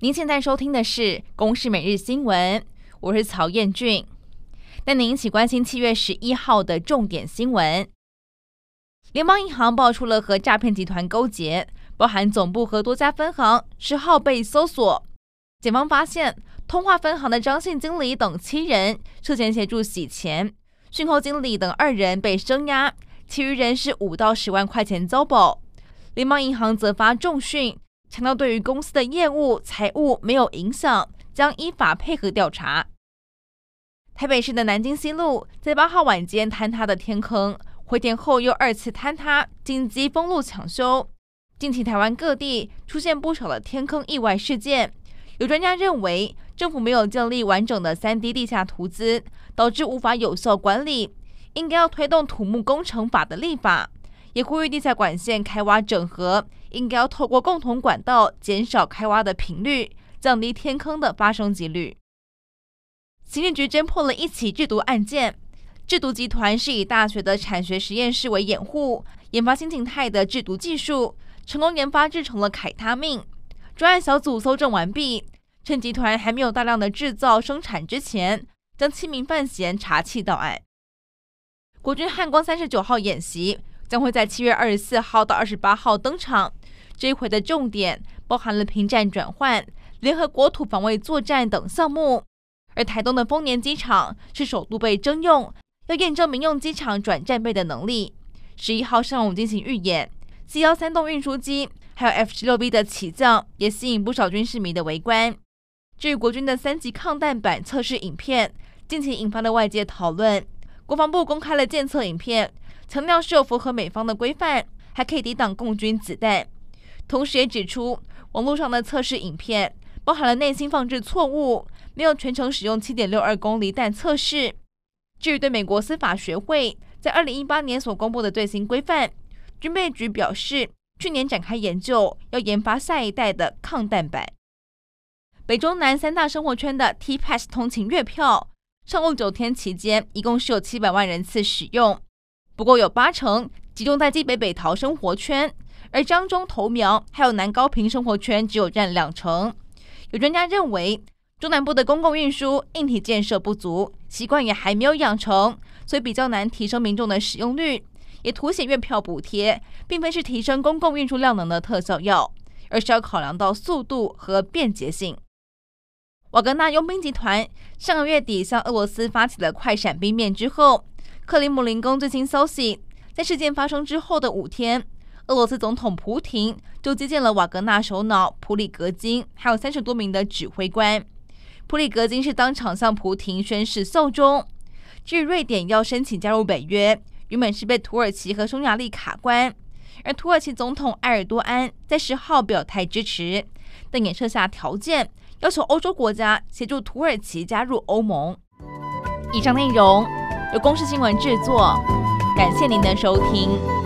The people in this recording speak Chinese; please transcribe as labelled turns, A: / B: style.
A: 您现在收听的是《公视每日新闻》，我是曹彦俊，带您一起关心七月十一号的重点新闻。联邦银行爆出了和诈骗集团勾结，包含总部和多家分行，十号被搜索。检方发现，通化分行的张姓经理等七人涉嫌协助洗钱，讯后经理等二人被声押，其余人是五到十万块钱遭保。联邦银行则发重讯，强调对于公司的业务财务没有影响，将依法配合调查。台北市的南京西路在八号晚间坍塌的天坑，回填后又二次坍塌，紧急封路抢修。近期台湾各地出现不少的天坑意外事件，有专家认为政府没有建立完整的三 D 地下图资，导致无法有效管理，应该要推动土木工程法的立法。也呼吁地下管线开挖整合，应该要透过共同管道减少开挖的频率，降低天坑的发生几率。刑警局侦破了一起制毒案件，制毒集团是以大学的产学实验室为掩护，研发新型态的制毒技术，成功研发制成了凯他命。专案小组搜证完毕，趁集团还没有大量的制造生产之前，将七名犯嫌查缉到案。国军汉光三十九号演习。将会在七月二十四号到二十八号登场。这一回的重点包含了平战转换、联合国土防卫作战等项目。而台东的丰年机场是首度被征用，要验证民用机场转战备的能力。十一号上午进行预演，C 幺三栋运输机还有 F 十六 B 的起降，也吸引不少军事迷的围观。至于国军的三级抗弹板测试影片，近期引发了外界讨论。国防部公开了监测影片。强调是有符合美方的规范，还可以抵挡共军子弹。同时也指出，网络上的测试影片包含了内心放置错误，没有全程使用七点六二公厘弹测试。至于对美国司法学会在二零一八年所公布的最新规范，军备局表示，去年展开研究，要研发下一代的抗弹板。北中南三大生活圈的 T-Pass 通勤月票，上路九天期间，一共是有七百万人次使用。不过有八成集中在基北北桃生活圈，而彰中头苗还有南高屏生活圈只有占两成。有专家认为，中南部的公共运输硬体建设不足，习惯也还没有养成，所以比较难提升民众的使用率。也凸显月票补贴并非是提升公共运输量能的特效药，而是要考量到速度和便捷性。瓦格纳佣兵集团上个月底向俄罗斯发起了快闪兵变之后。克里姆林宫最新消息，在事件发生之后的五天，俄罗斯总统普廷就接见了瓦格纳首脑普里格金，还有三十多名的指挥官。普里格金是当场向普廷宣誓效忠。至于瑞典要申请加入北约，原本是被土耳其和匈牙利卡关，而土耳其总统埃尔多安在十号表态支持，但也设下条件，要求欧洲国家协助土耳其加入欧盟。以上内容。由公视新闻制作，感谢您的收听。